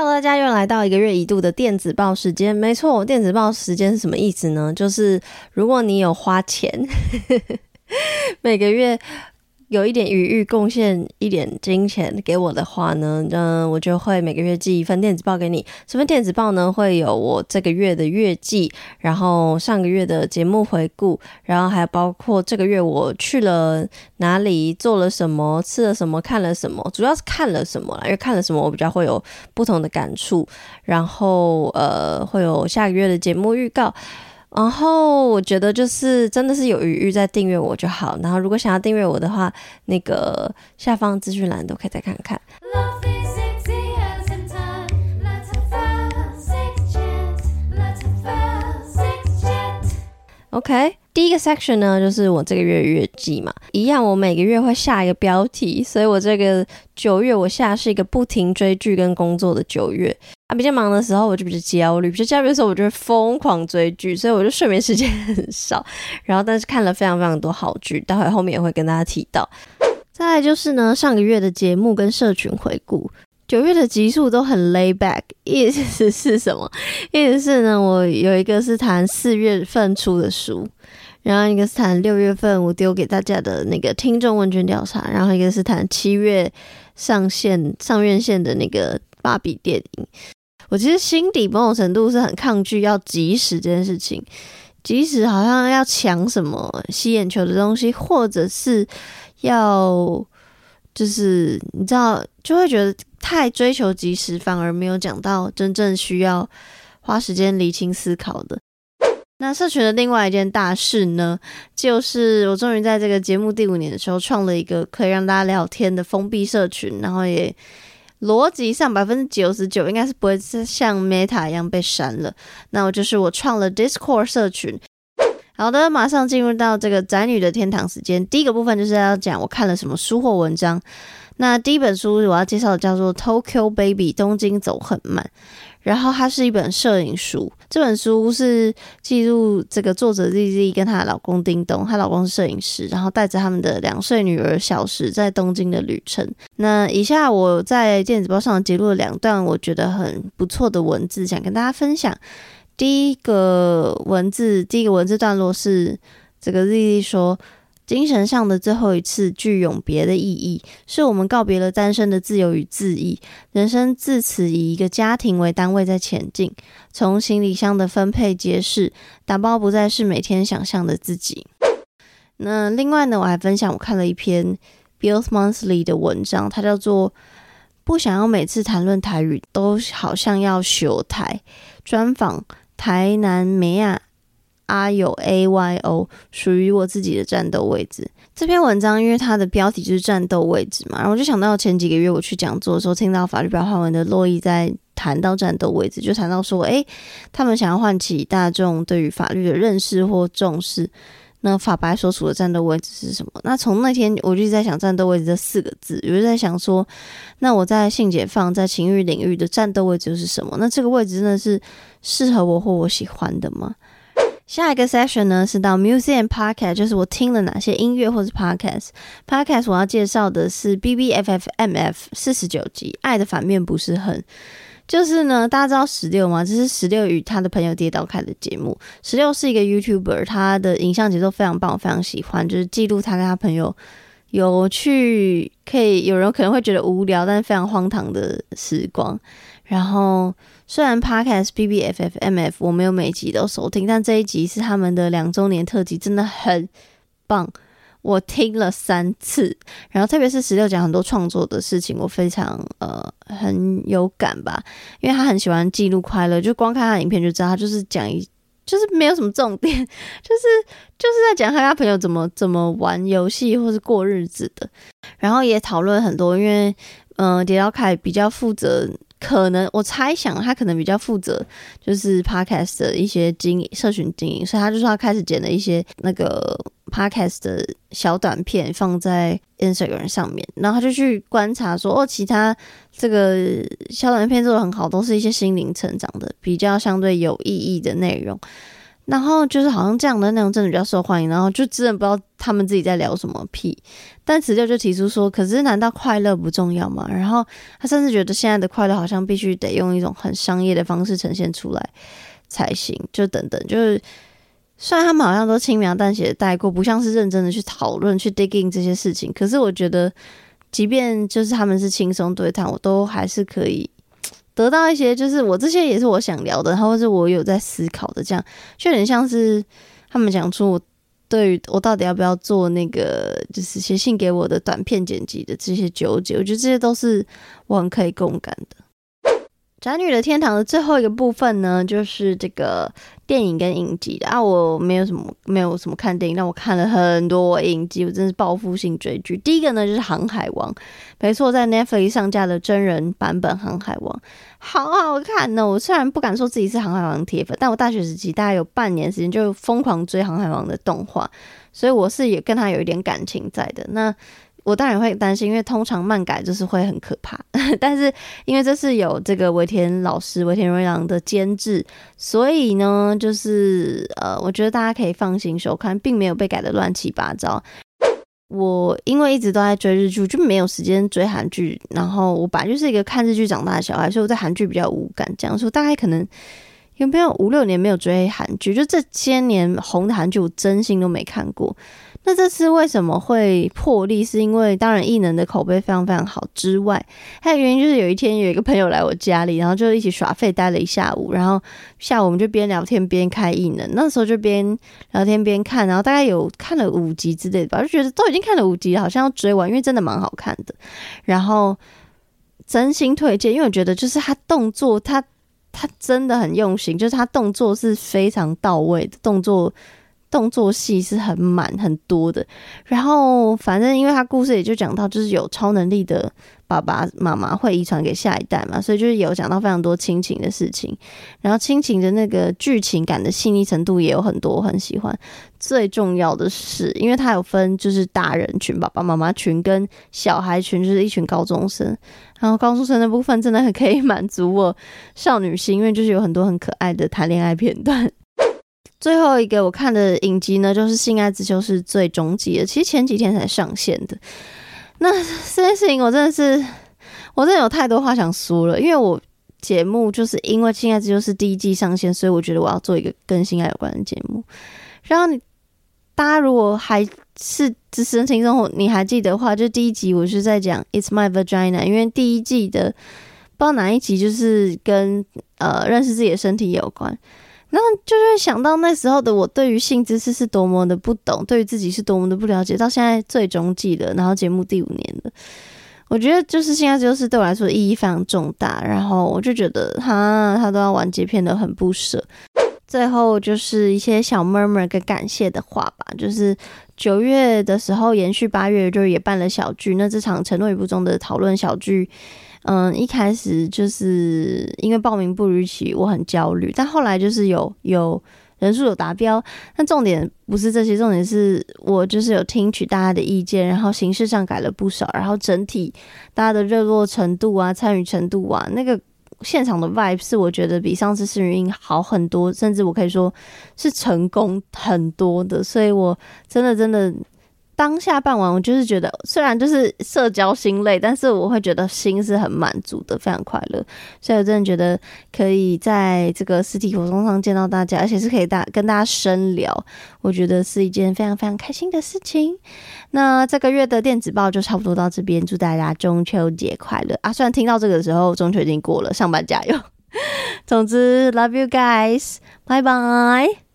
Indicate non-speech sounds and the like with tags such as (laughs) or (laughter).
Hello，大家又来到一个月一度的电子报时间。没错，电子报时间是什么意思呢？就是如果你有花钱，每个月。有一点余裕，贡献一点金钱给我的话呢，嗯，我就会每个月寄一份电子报给你。这份电子报呢，会有我这个月的月记，然后上个月的节目回顾，然后还包括这个月我去了哪里，做了什么，吃了什么，看了什么，主要是看了什么，因为看了什么我比较会有不同的感触。然后呃，会有下个月的节目预告。然后我觉得就是真的是有余裕再订阅我就好。然后如果想要订阅我的话，那个下方资讯栏都可以再看看。OK，第一个 section 呢，就是我这个月月记嘛，一样，我每个月会下一个标题，所以我这个九月我下是一个不停追剧跟工作的九月啊。比较忙的时候我就比较焦虑，比较焦虑的时候我就会疯狂追剧，所以我就睡眠时间 (laughs) 很少。然后但是看了非常非常多好剧，待会后面也会跟大家提到。再来就是呢，上个月的节目跟社群回顾。九月的集数都很 lay back，(laughs) 意思是什么？意思是呢，我有一个是谈四月份出的书，然后一个是谈六月份我丢给大家的那个听众问卷调查，然后一个是谈七月上线上院线的那个芭比电影。我其实心底某种程度是很抗拒要及时这件事情，即时好像要抢什么吸眼球的东西，或者是要就是你知道，就会觉得。太追求即时，反而没有讲到真正需要花时间厘清思考的。那社群的另外一件大事呢，就是我终于在这个节目第五年的时候，创了一个可以让大家聊天的封闭社群，然后也逻辑上百分之九十九应该是不会像 Meta 一样被删了。那我就是我创了 Discord 社群。好的，马上进入到这个宅女的天堂时间。第一个部分就是要讲我看了什么书或文章。那第一本书我要介绍的叫做《Tokyo Baby》，东京走很慢。然后它是一本摄影书，这本书是记录这个作者 ZZ 跟她的老公叮咚，她老公是摄影师，然后带着他们的两岁女儿小时在东京的旅程。那以下我在电子报上截录了两段我觉得很不错的文字，想跟大家分享。第一个文字，第一个文字段落是这个 ZZ 说。精神上的最后一次具永别的意义，是我们告别了单身的自由与恣意，人生自此以一个家庭为单位在前进。从行李箱的分配揭示，打包不再是每天想象的自己。那另外呢，我还分享我看了一篇 Bill Monthly 的文章，它叫做《不想要每次谈论台语都好像要修台》，专访台南美亚。阿友 A Y O 属于我自己的战斗位置。这篇文章因为它的标题就是战斗位置嘛，然后我就想到前几个月我去讲座的时候，听到法律白话文的洛伊在谈到战斗位置，就谈到说，诶，他们想要唤起大众对于法律的认识或重视。那法白所处的战斗位置是什么？那从那天我就在想战斗位置这四个字，我就在想说，那我在性解放在情欲领域的战斗位置是什么？那这个位置真的是适合我或我喜欢的吗？下一个 session 呢是到 museum Podcast，就是我听了哪些音乐或是 Podcast。Podcast 我要介绍的是 BBFFMF 四十九集《爱的反面不是恨》，就是呢，大家知道十六吗？这是十六与他的朋友跌倒开的节目。十六是一个 YouTuber，他的影像节奏非常棒，我非常喜欢，就是记录他跟他朋友有趣，可以有人可能会觉得无聊，但是非常荒唐的时光。然后。虽然 Podcast B B F F M F 我没有每集都收听，但这一集是他们的两周年特辑，真的很棒，我听了三次。然后特别是十六讲很多创作的事情，我非常呃很有感吧，因为他很喜欢记录快乐，就光看他影片就知道，他就是讲一就是没有什么重点，就是就是在讲他跟他朋友怎么怎么玩游戏或是过日子的。然后也讨论很多，因为嗯，迪奥凯比较负责。可能我猜想他可能比较负责，就是 podcast 的一些经营、社群经营，所以他就说他开始剪了一些那个 podcast 的小短片放在 Instagram 上面，然后他就去观察说，哦，其他这个小短片做得很好，都是一些心灵成长的，比较相对有意义的内容。然后就是好像这样的内容真的比较受欢迎，然后就真的不知道他们自己在聊什么屁。但辞旧就提出说，可是难道快乐不重要吗？然后他甚至觉得现在的快乐好像必须得用一种很商业的方式呈现出来才行。就等等，就是虽然他们好像都轻描淡写的带过，不像是认真的去讨论、去 digging 这些事情，可是我觉得，即便就是他们是轻松对谈，我都还是可以。得到一些，就是我这些也是我想聊的，然后或是我有在思考的，这样就有点像是他们讲出我对于我到底要不要做那个，就是写信给我的短片剪辑的这些纠结，我觉得这些都是我很可以共感的。宅女的天堂的最后一个部分呢，就是这个电影跟影集的啊。我没有什么没有什么看电影，但我看了很多影集，我真是报复性追剧。第一个呢就是《航海王》，没错，在 Netflix 上架的真人版本《航海王》好好看呢。我虽然不敢说自己是《航海王》铁粉，但我大学时期大概有半年时间就疯狂追《航海王》的动画，所以我是也跟他有一点感情在的。那我当然会担心，因为通常漫改就是会很可怕。(laughs) 但是因为这是有这个尾田老师尾田荣一郎的监制，所以呢，就是呃，我觉得大家可以放心收看，并没有被改得乱七八糟。我因为一直都在追日剧，就没有时间追韩剧。然后我本来就是一个看日剧长大的小孩，所以我在韩剧比较无感。这样说，大概可能有没有五六年没有追韩剧，就这些年红的韩剧，我真心都没看过。那这次为什么会破例？是因为当然异能的口碑非常非常好之外，还有原因就是有一天有一个朋友来我家里，然后就一起耍废待了一下午，然后下午我们就边聊天边开异能，那时候就边聊天边看，然后大概有看了五集之类的吧，就觉得都已经看了五集，好像要追完，因为真的蛮好看的，然后真心推荐，因为我觉得就是他动作，他他真的很用心，就是他动作是非常到位的动作。动作戏是很满很多的，然后反正因为他故事也就讲到，就是有超能力的爸爸妈妈会遗传给下一代嘛，所以就是有讲到非常多亲情的事情，然后亲情的那个剧情感的细腻程度也有很多，我很喜欢。最重要的是，因为他有分就是大人群、爸爸妈妈群跟小孩群，就是一群高中生，然后高中生的部分真的很可以满足我少女心，因为就是有很多很可爱的谈恋爱片段。(laughs) 最后一个我看的影集呢，就是《性爱之秋》是最终季》了。其实前几天才上线的。那这件事情，我真的是，(laughs) 我真的有太多话想说了。因为我节目就是因为《性爱之秋》是第一季上线，所以我觉得我要做一个跟性爱有关的节目。然后你大家如果还是资深听众，你还记得的话，就第一集我是在讲 It's My Vagina，因为第一季的不知道哪一集就是跟呃认识自己的身体有关。然后就会想到那时候的我，对于性知识是多么的不懂，对于自己是多么的不了解。到现在最终季了，然后节目第五年了，我觉得就是现在就是对我来说意义非常重大。然后我就觉得哈，他都要完结篇的很不舍。最后就是一些小 murmur 跟感谢的话吧，就是九月的时候延续八月，就是也办了小聚。那这场承诺与不忠的讨论小聚。嗯，一开始就是因为报名不如期，我很焦虑。但后来就是有有人数有达标，但重点不是这些，重点是我就是有听取大家的意见，然后形式上改了不少，然后整体大家的热络程度啊、参与程度啊，那个现场的 vibe 是我觉得比上次试运营好很多，甚至我可以说是成功很多的，所以我真的真的。当下办完，我就是觉得，虽然就是社交心累，但是我会觉得心是很满足的，非常快乐。所以我真的觉得可以在这个实体活动上见到大家，而且是可以大跟大家深聊，我觉得是一件非常非常开心的事情。那这个月的电子报就差不多到这边，祝大家中秋节快乐啊！虽然听到这个时候中秋已经过了，上班加油。(laughs) 总之，love you guys，拜拜。